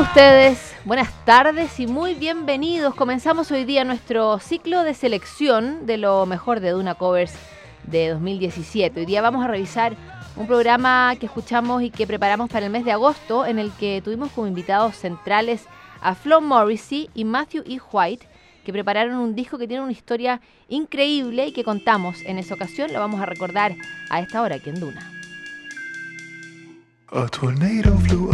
ustedes? Buenas tardes y muy bienvenidos. Comenzamos hoy día nuestro ciclo de selección de lo mejor de Duna Covers de 2017. Hoy día vamos a revisar un programa que escuchamos y que preparamos para el mes de agosto en el que tuvimos como invitados centrales a Flo Morrissey y Matthew E. White que prepararon un disco que tiene una historia increíble y que contamos en esa ocasión. Lo vamos a recordar a esta hora aquí en Duna. A tornado flew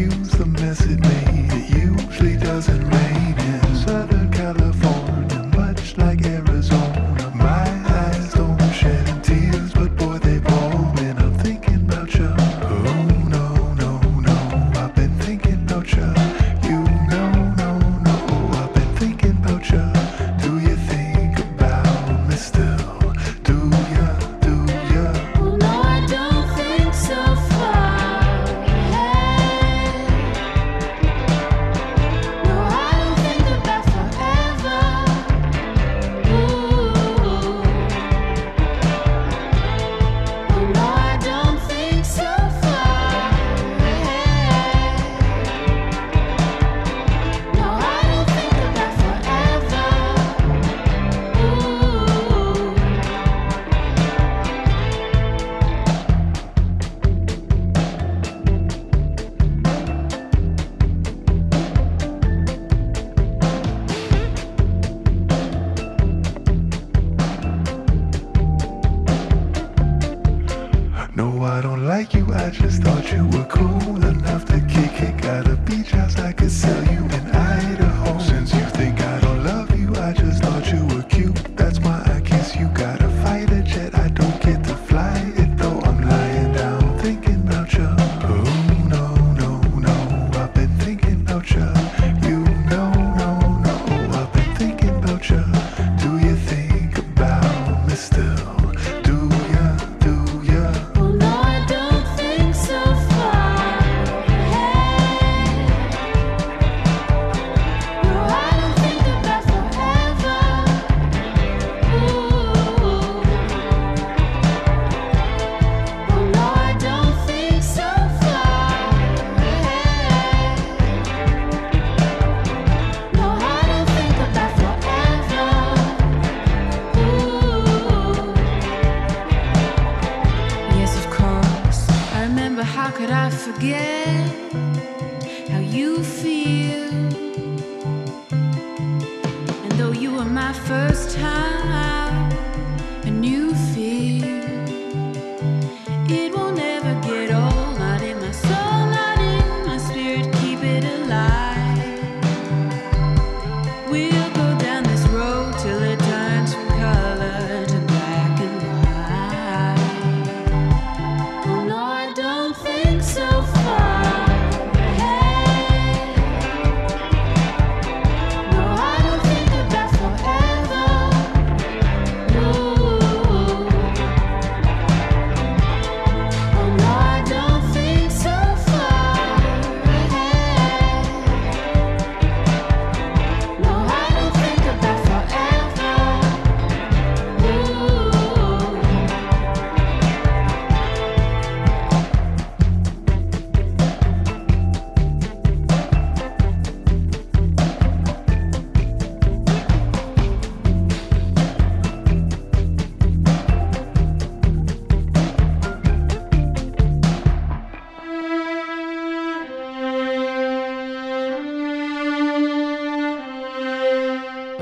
Excuse the mess it made. It usually doesn't rain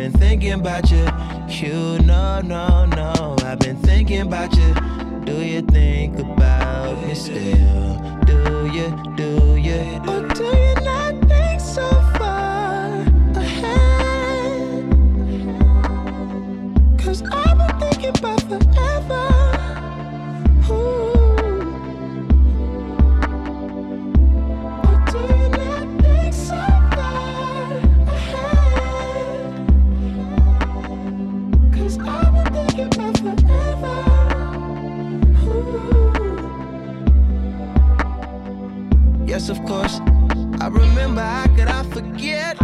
Been thinking about you. You, no, no, no. I've been thinking about you. Do you think about me still? Do you, do you, or do you not think so far Of course. I remember how could I forget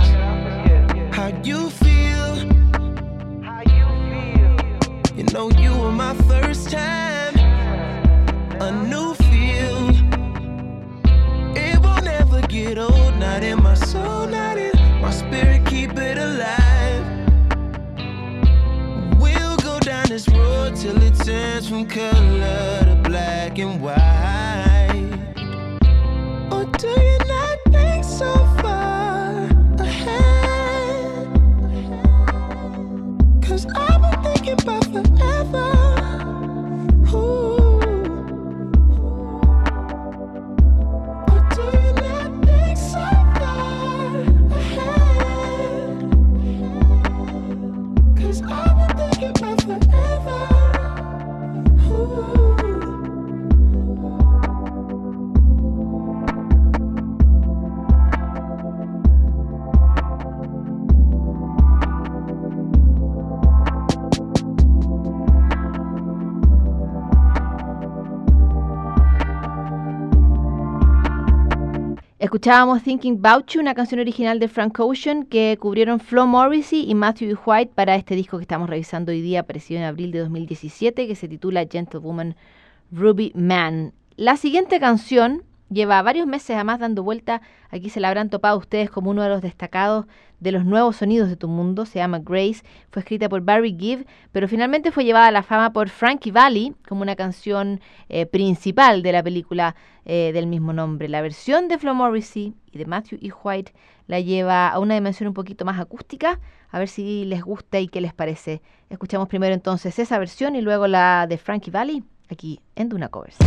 how you feel. You know you were my first time, a new feel. It will never get old, not in my soul, not in my spirit. Keep it alive. We'll go down this road till it turns from color to black and white. Escuchábamos Thinking About You, una canción original de Frank Ocean que cubrieron Flo Morrissey y Matthew. White para este disco que estamos revisando hoy día, apareció en abril de 2017, que se titula Gentlewoman Ruby Man. La siguiente canción lleva varios meses además dando vuelta, aquí se la habrán topado ustedes como uno de los destacados de los nuevos sonidos de tu mundo, se llama Grace, fue escrita por Barry Gibb, pero finalmente fue llevada a la fama por Frankie Valli como una canción eh, principal de la película eh, del mismo nombre. La versión de Flo Morrissey y de Matthew E. White la lleva a una dimensión un poquito más acústica, a ver si les gusta y qué les parece. Escuchamos primero entonces esa versión y luego la de Frankie Valli aquí en Duna Covers.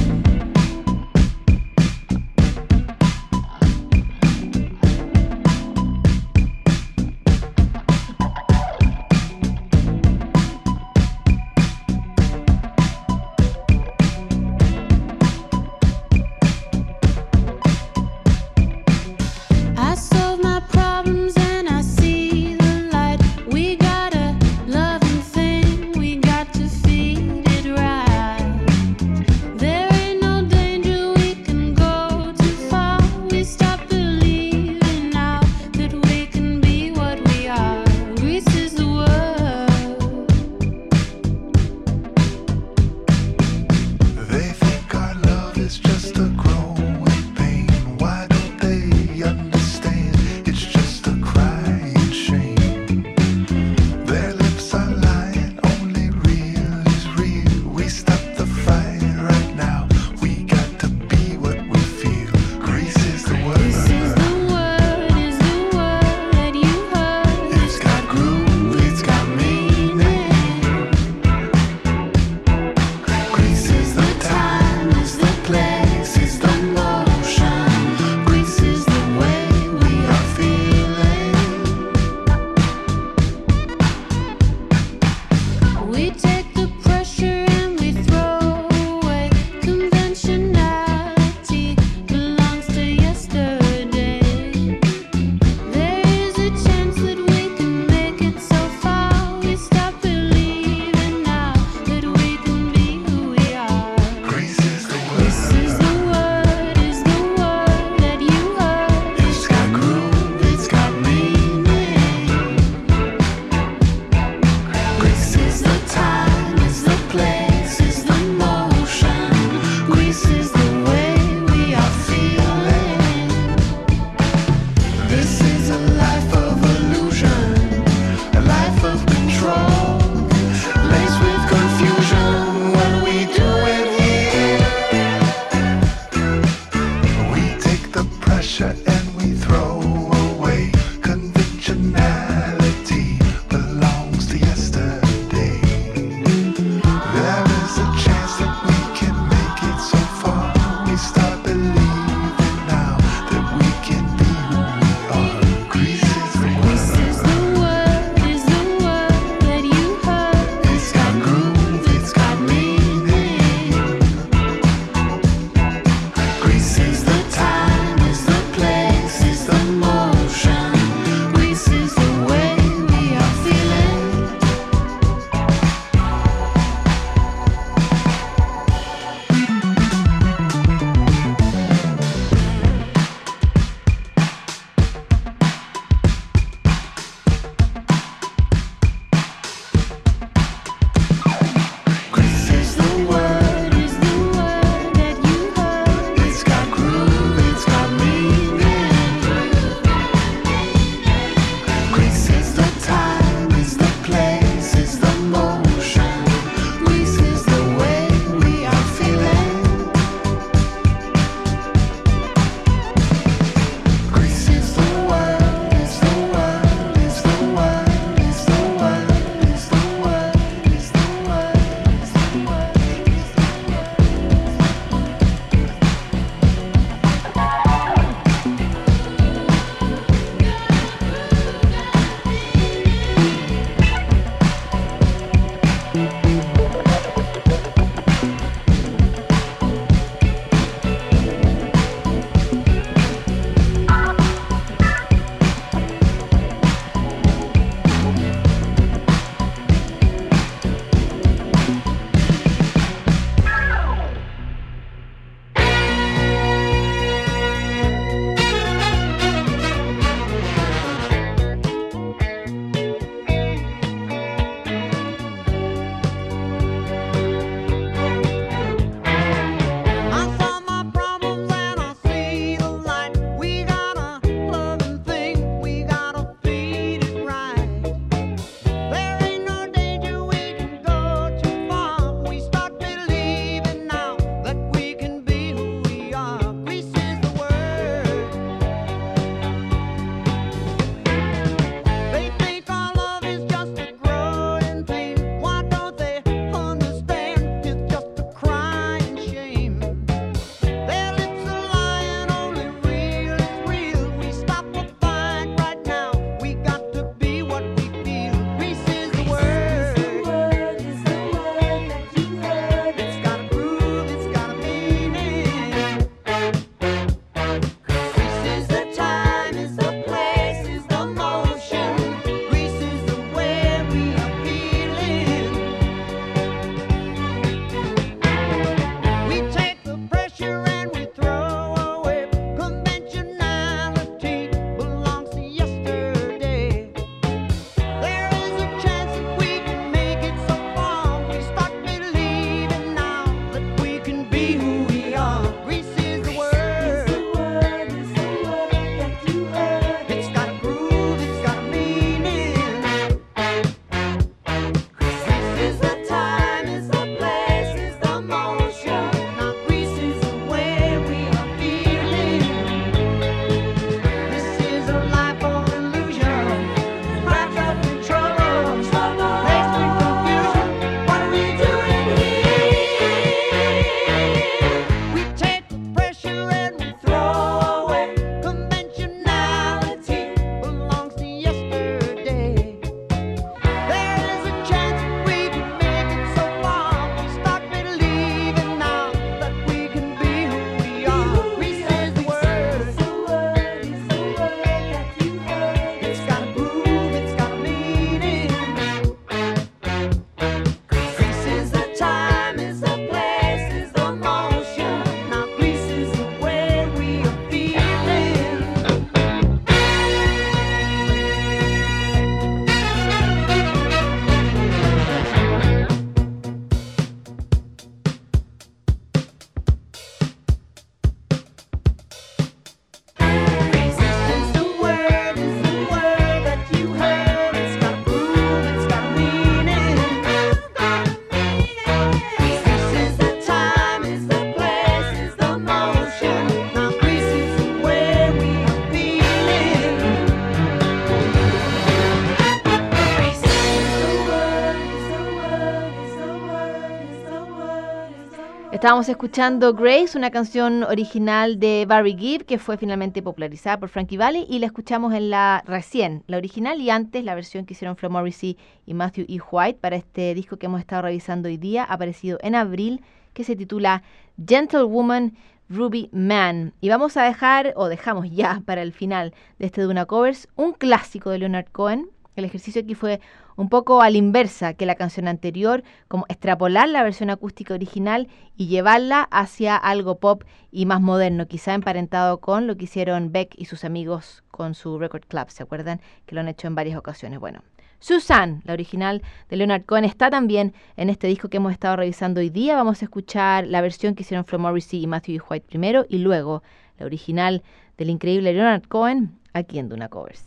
Estábamos escuchando Grace, una canción original de Barry Gibb que fue finalmente popularizada por Frankie Valli y la escuchamos en la recién, la original y antes la versión que hicieron Flo Morrissey y Matthew E. White para este disco que hemos estado revisando hoy día, aparecido en abril, que se titula Gentlewoman Ruby Man. Y vamos a dejar, o dejamos ya para el final de este Duna Covers, un clásico de Leonard Cohen. El ejercicio aquí fue un poco a la inversa que la canción anterior, como extrapolar la versión acústica original y llevarla hacia algo pop y más moderno, quizá emparentado con lo que hicieron Beck y sus amigos con su Record Club, ¿se acuerdan? Que lo han hecho en varias ocasiones. Bueno, Susan, la original de Leonard Cohen, está también en este disco que hemos estado revisando hoy día. Vamos a escuchar la versión que hicieron Flo Morrissey y Matthew. White primero y luego la original del increíble Leonard Cohen aquí en Duna Covers.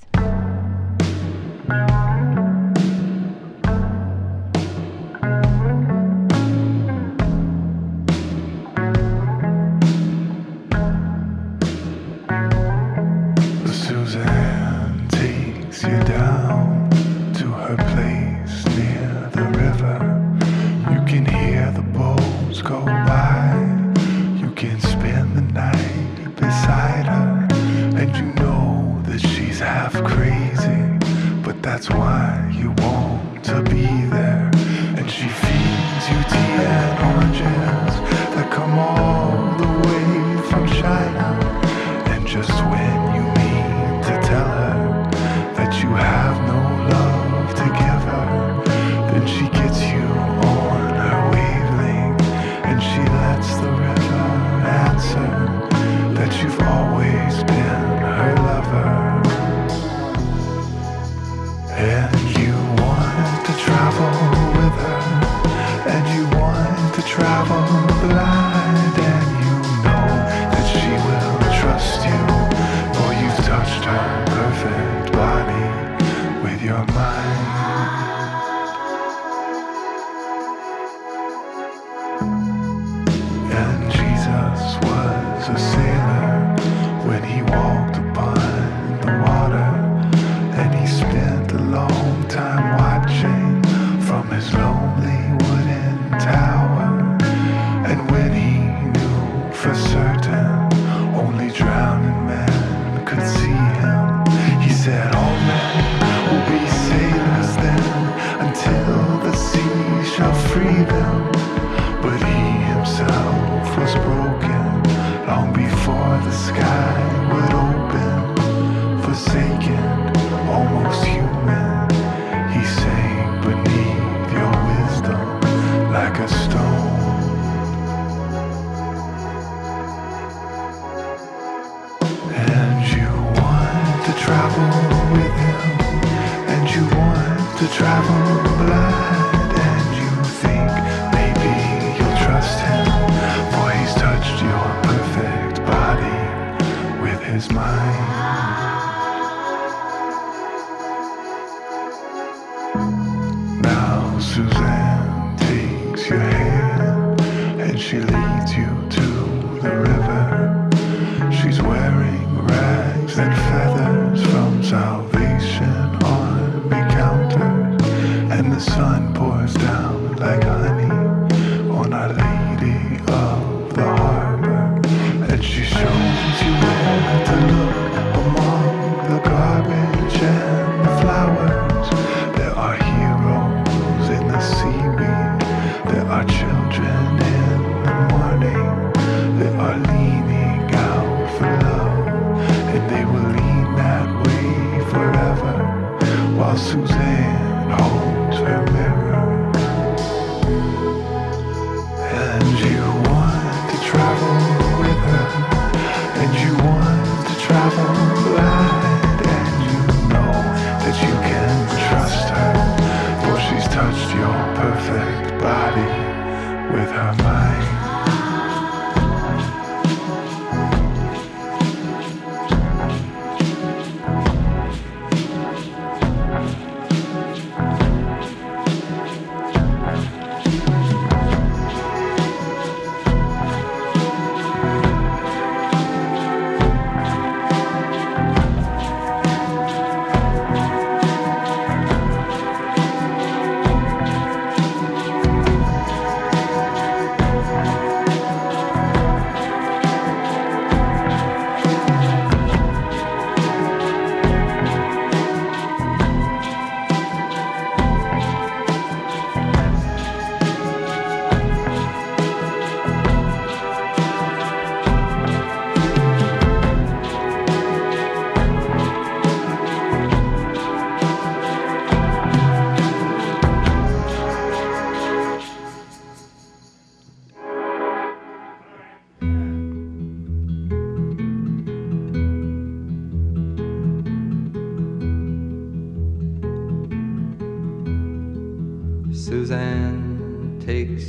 Suzanne holds her mirror.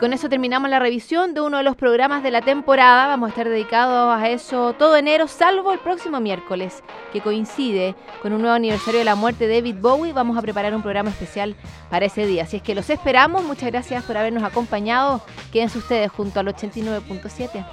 Con eso terminamos la revisión de uno de los programas de la temporada. Vamos a estar dedicados a eso todo enero, salvo el próximo miércoles, que coincide con un nuevo aniversario de la muerte de David Bowie. Vamos a preparar un programa especial para ese día. Así es que los esperamos. Muchas gracias por habernos acompañado. Quédense ustedes junto al 89.7.